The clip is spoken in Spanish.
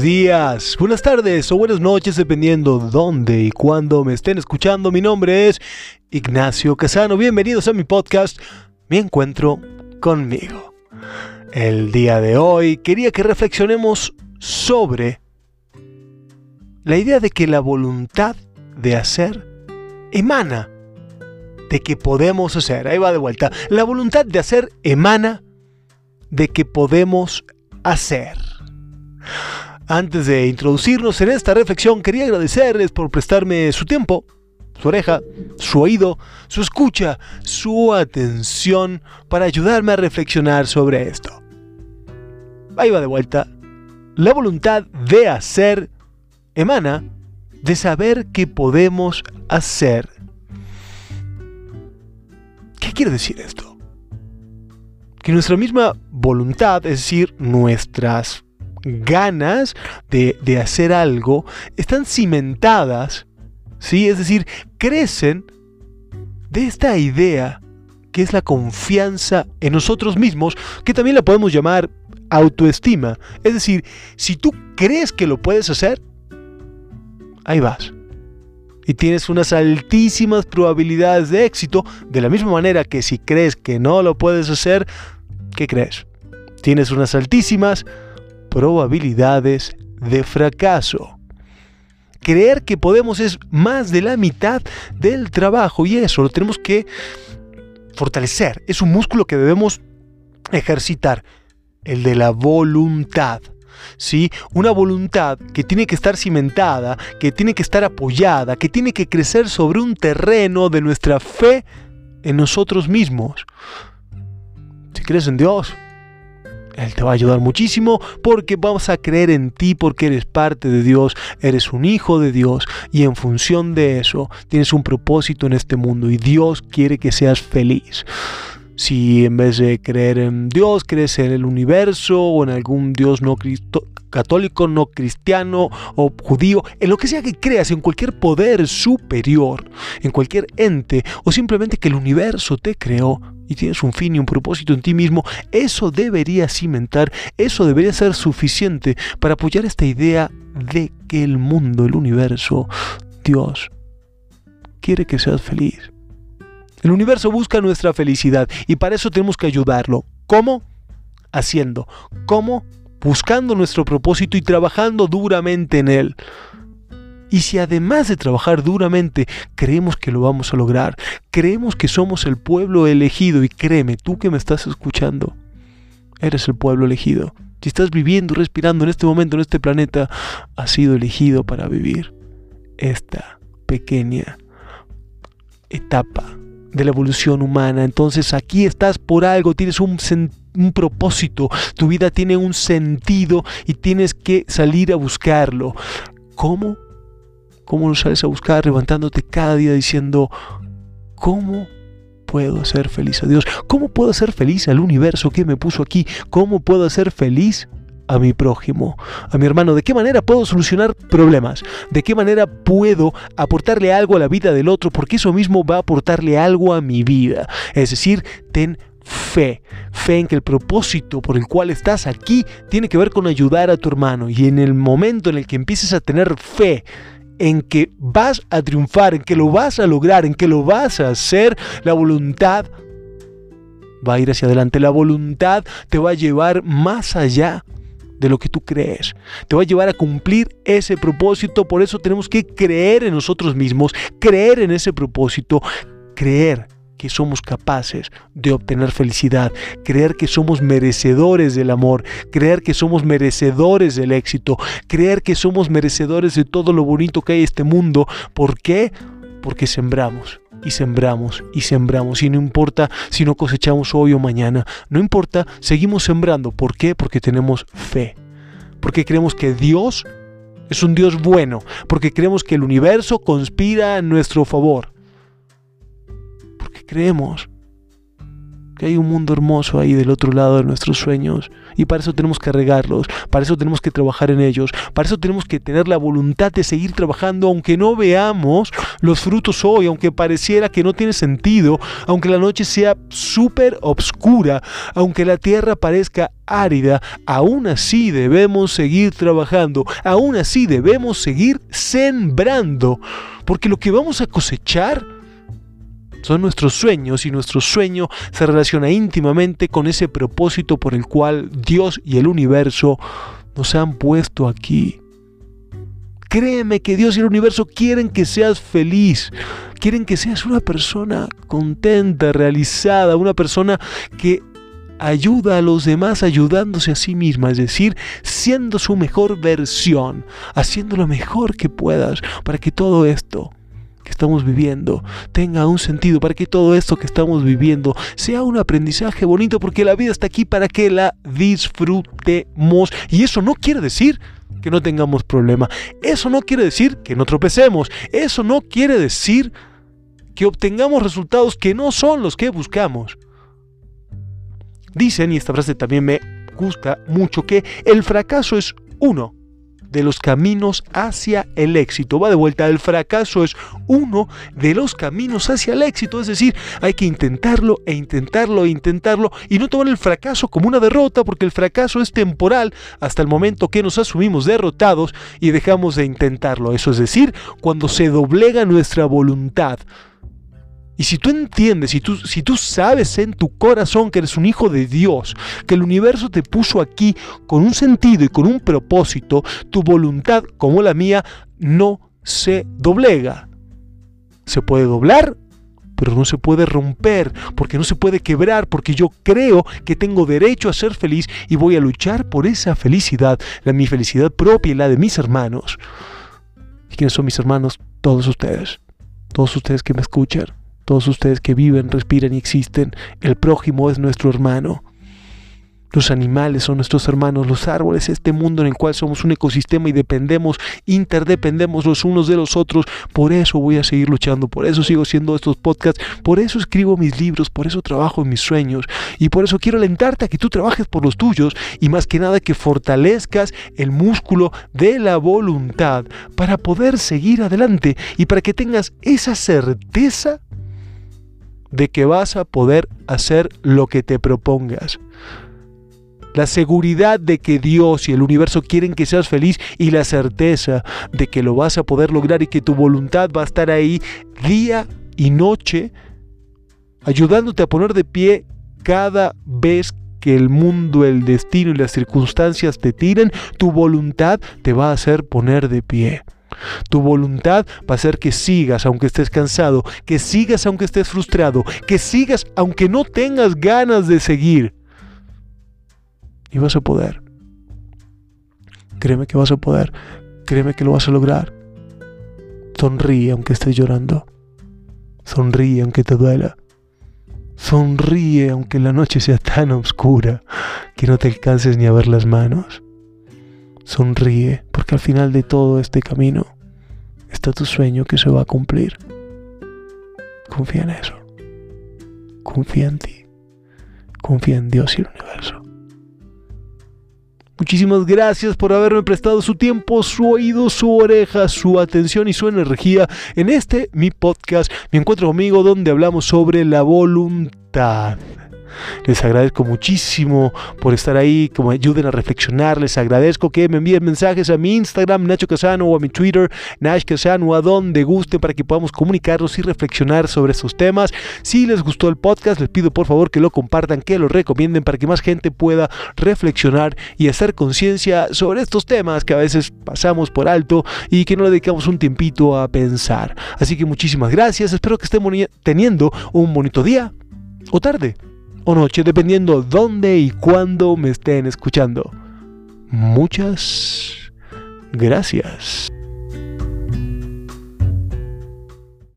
Días, buenas tardes o buenas noches dependiendo dónde y cuándo me estén escuchando. Mi nombre es Ignacio Casano. Bienvenidos a mi podcast Mi Encuentro conmigo. El día de hoy quería que reflexionemos sobre la idea de que la voluntad de hacer emana de que podemos hacer. Ahí va de vuelta. La voluntad de hacer emana de que podemos hacer. Antes de introducirnos en esta reflexión, quería agradecerles por prestarme su tiempo, su oreja, su oído, su escucha, su atención para ayudarme a reflexionar sobre esto. Ahí va de vuelta. La voluntad de hacer emana de saber que podemos hacer. ¿Qué quiere decir esto? Que nuestra misma voluntad, es decir, nuestras ganas de, hacer algo están cimentadas, ¿sí? Es decir, crecen de esta idea que es la confianza en nosotros mismos, que también la podemos llamar autoestima. Es decir, si tú crees que lo puedes hacer, ahí vas. Y tienes unas altísimas probabilidades de éxito, de la misma manera que si crees que no lo puedes hacer, ¿qué crees? Tienes unas altísimas probabilidades de fracaso. Creer que podemos es más de la mitad del trabajo y eso lo tenemos que fortalecer. Es un músculo que debemos ejercitar, el de la voluntad. ¿Sí? Una voluntad que tiene que estar cimentada, que tiene que estar apoyada, que tiene que crecer sobre un terreno de nuestra fe en nosotros mismos. Si crees en Dios, él te va a ayudar muchísimo porque vamos a creer en ti porque eres parte de Dios, eres un hijo de Dios y en función de eso tienes un propósito en este mundo y Dios quiere que seas feliz. Si en vez de creer en Dios, crees en el universo o en algún Dios no católico, no cristiano o judío, en lo que sea que creas, en cualquier poder superior, en cualquier ente o simplemente que el universo te creó, y tienes un fin y un propósito en ti mismo, eso debería cimentar, eso debería ser suficiente para apoyar esta idea de que el mundo, el universo, Dios, quiere que seas feliz. El universo busca nuestra felicidad y para eso tenemos que ayudarlo. ¿Cómo? Haciendo. ¿Cómo? Buscando nuestro propósito y trabajando duramente en él. Y si además de trabajar duramente creemos que lo vamos a lograr, creemos que somos el pueblo elegido y créeme, tú que me estás escuchando, eres el pueblo elegido. Si estás viviendo, respirando en este momento, en este planeta, has sido elegido para vivir esta pequeña etapa de la evolución humana. Entonces aquí estás por algo, tienes un, propósito, tu vida tiene un sentido y tienes que salir a buscarlo. ¿Cómo? ¿Cómo lo sales a buscar levantándote cada día diciendo, ¿cómo puedo hacer feliz a Dios? ¿Cómo puedo hacer feliz al universo que me puso aquí? ¿Cómo puedo hacer feliz a mi prójimo, a mi hermano? ¿De qué manera puedo solucionar problemas? ¿De qué manera puedo aportarle algo a la vida del otro? Porque eso mismo va a aportarle algo a mi vida. Es decir, ten fe. Fe en que el propósito por el cual estás aquí tiene que ver con ayudar a tu hermano. Y en el momento en el que empieces a tener fe en que vas a triunfar, en que lo vas a lograr, en que lo vas a hacer, la voluntad va a ir hacia adelante. La voluntad te va a llevar más allá de lo que tú crees. Te va a llevar a cumplir ese propósito. Por eso tenemos que creer en nosotros mismos, creer en ese propósito, creer que somos capaces de obtener felicidad, creer que somos merecedores del amor, creer que somos merecedores del éxito, creer que somos merecedores de todo lo bonito que hay en este mundo. ¿Por qué? Porque sembramos y sembramos y sembramos y no importa si no cosechamos hoy o mañana, no importa, seguimos sembrando. ¿Por qué? Porque tenemos fe, porque creemos que Dios es un Dios bueno, porque creemos que el universo conspira a nuestro favor creemos que hay un mundo hermoso ahí del otro lado de nuestros sueños. Y para eso tenemos que regarlos, para eso tenemos que trabajar en ellos, para eso tenemos que tener la voluntad de seguir trabajando aunque no veamos los frutos hoy, aunque pareciera que no tiene sentido, aunque la noche sea súper obscura, aunque la tierra parezca árida, aún así debemos seguir trabajando, aún así debemos seguir sembrando, porque lo que vamos a cosechar son nuestros sueños y nuestro sueño se relaciona íntimamente con ese propósito por el cual Dios y el universo nos han puesto aquí. Créeme que Dios y el universo quieren que seas feliz, quieren que seas una persona contenta, realizada, una persona que ayuda a los demás ayudándose a sí misma, es decir, siendo su mejor versión, haciendo lo mejor que puedas para que todo esto estamos viviendo tenga un sentido, para que todo esto que estamos viviendo sea un aprendizaje bonito, porque la vida está aquí para que la disfrutemos. Y eso no quiere decir que no tengamos problema. Eso no quiere decir que no tropecemos. Eso no quiere decir que obtengamos resultados que no son los que buscamos. Dicen, y esta frase también me gusta mucho, que el fracaso es uno de los caminos hacia el éxito. Va de vuelta, el fracaso es uno de los caminos hacia el éxito. Es decir, hay que intentarlo e intentarlo e intentarlo y no tomar el fracaso como una derrota porque el fracaso es temporal hasta el momento que nos asumimos derrotados y dejamos de intentarlo. Eso es decir, cuando se doblega nuestra voluntad y si tú entiendes, si tú, si tú sabes en tu corazón que eres un hijo de Dios, que el universo te puso aquí con un sentido y con un propósito, tu voluntad, como la mía, no se doblega. Se puede doblar, pero no se puede romper, porque no se puede quebrar, porque yo creo que tengo derecho a ser feliz y voy a luchar por esa felicidad, la mi felicidad propia y la de mis hermanos. ¿Y quiénes son mis hermanos? Todos ustedes. Todos ustedes que me escuchan todos ustedes que viven, respiran y existen, el prójimo es nuestro hermano. Los animales son nuestros hermanos, los árboles, este mundo en el cual somos un ecosistema y dependemos, interdependemos los unos de los otros. Por eso voy a seguir luchando, por eso sigo haciendo estos podcasts, por eso escribo mis libros, por eso trabajo en mis sueños y por eso quiero alentarte a que tú trabajes por los tuyos y más que nada que fortalezcas el músculo de la voluntad para poder seguir adelante y para que tengas esa certeza de que vas a poder hacer lo que te propongas. La seguridad de que Dios y el universo quieren que seas feliz y la certeza de que lo vas a poder lograr y que tu voluntad va a estar ahí día y noche, ayudándote a poner de pie cada vez que el mundo, el destino y las circunstancias te tiren, tu voluntad te va a hacer poner de pie. Tu voluntad va a ser que sigas aunque estés cansado, que sigas aunque estés frustrado, que sigas aunque no tengas ganas de seguir. Y vas a poder. Créeme que vas a poder. Créeme que lo vas a lograr. Sonríe aunque estés llorando. Sonríe aunque te duela. Sonríe aunque la noche sea tan oscura que no te alcances ni a ver las manos. Sonríe, porque al final de todo este camino está tu sueño que se va a cumplir. Confía en eso. Confía en ti. Confía en Dios y el universo. Muchísimas gracias por haberme prestado su tiempo, su oído, su oreja, su atención y su energía en este mi podcast, mi encuentro conmigo, donde hablamos sobre la voluntad. Les agradezco muchísimo por estar ahí, que me ayuden a reflexionar. Les agradezco que me envíen mensajes a mi Instagram, Nacho Casano, o a mi Twitter, Nash Casano, a donde guste para que podamos comunicarnos y reflexionar sobre estos temas. Si les gustó el podcast, les pido por favor que lo compartan, que lo recomienden para que más gente pueda reflexionar y hacer conciencia sobre estos temas que a veces pasamos por alto y que no le dedicamos un tiempito a pensar. Así que muchísimas gracias, espero que estén teniendo un bonito día o tarde o noche, dependiendo dónde y cuándo me estén escuchando. Muchas gracias.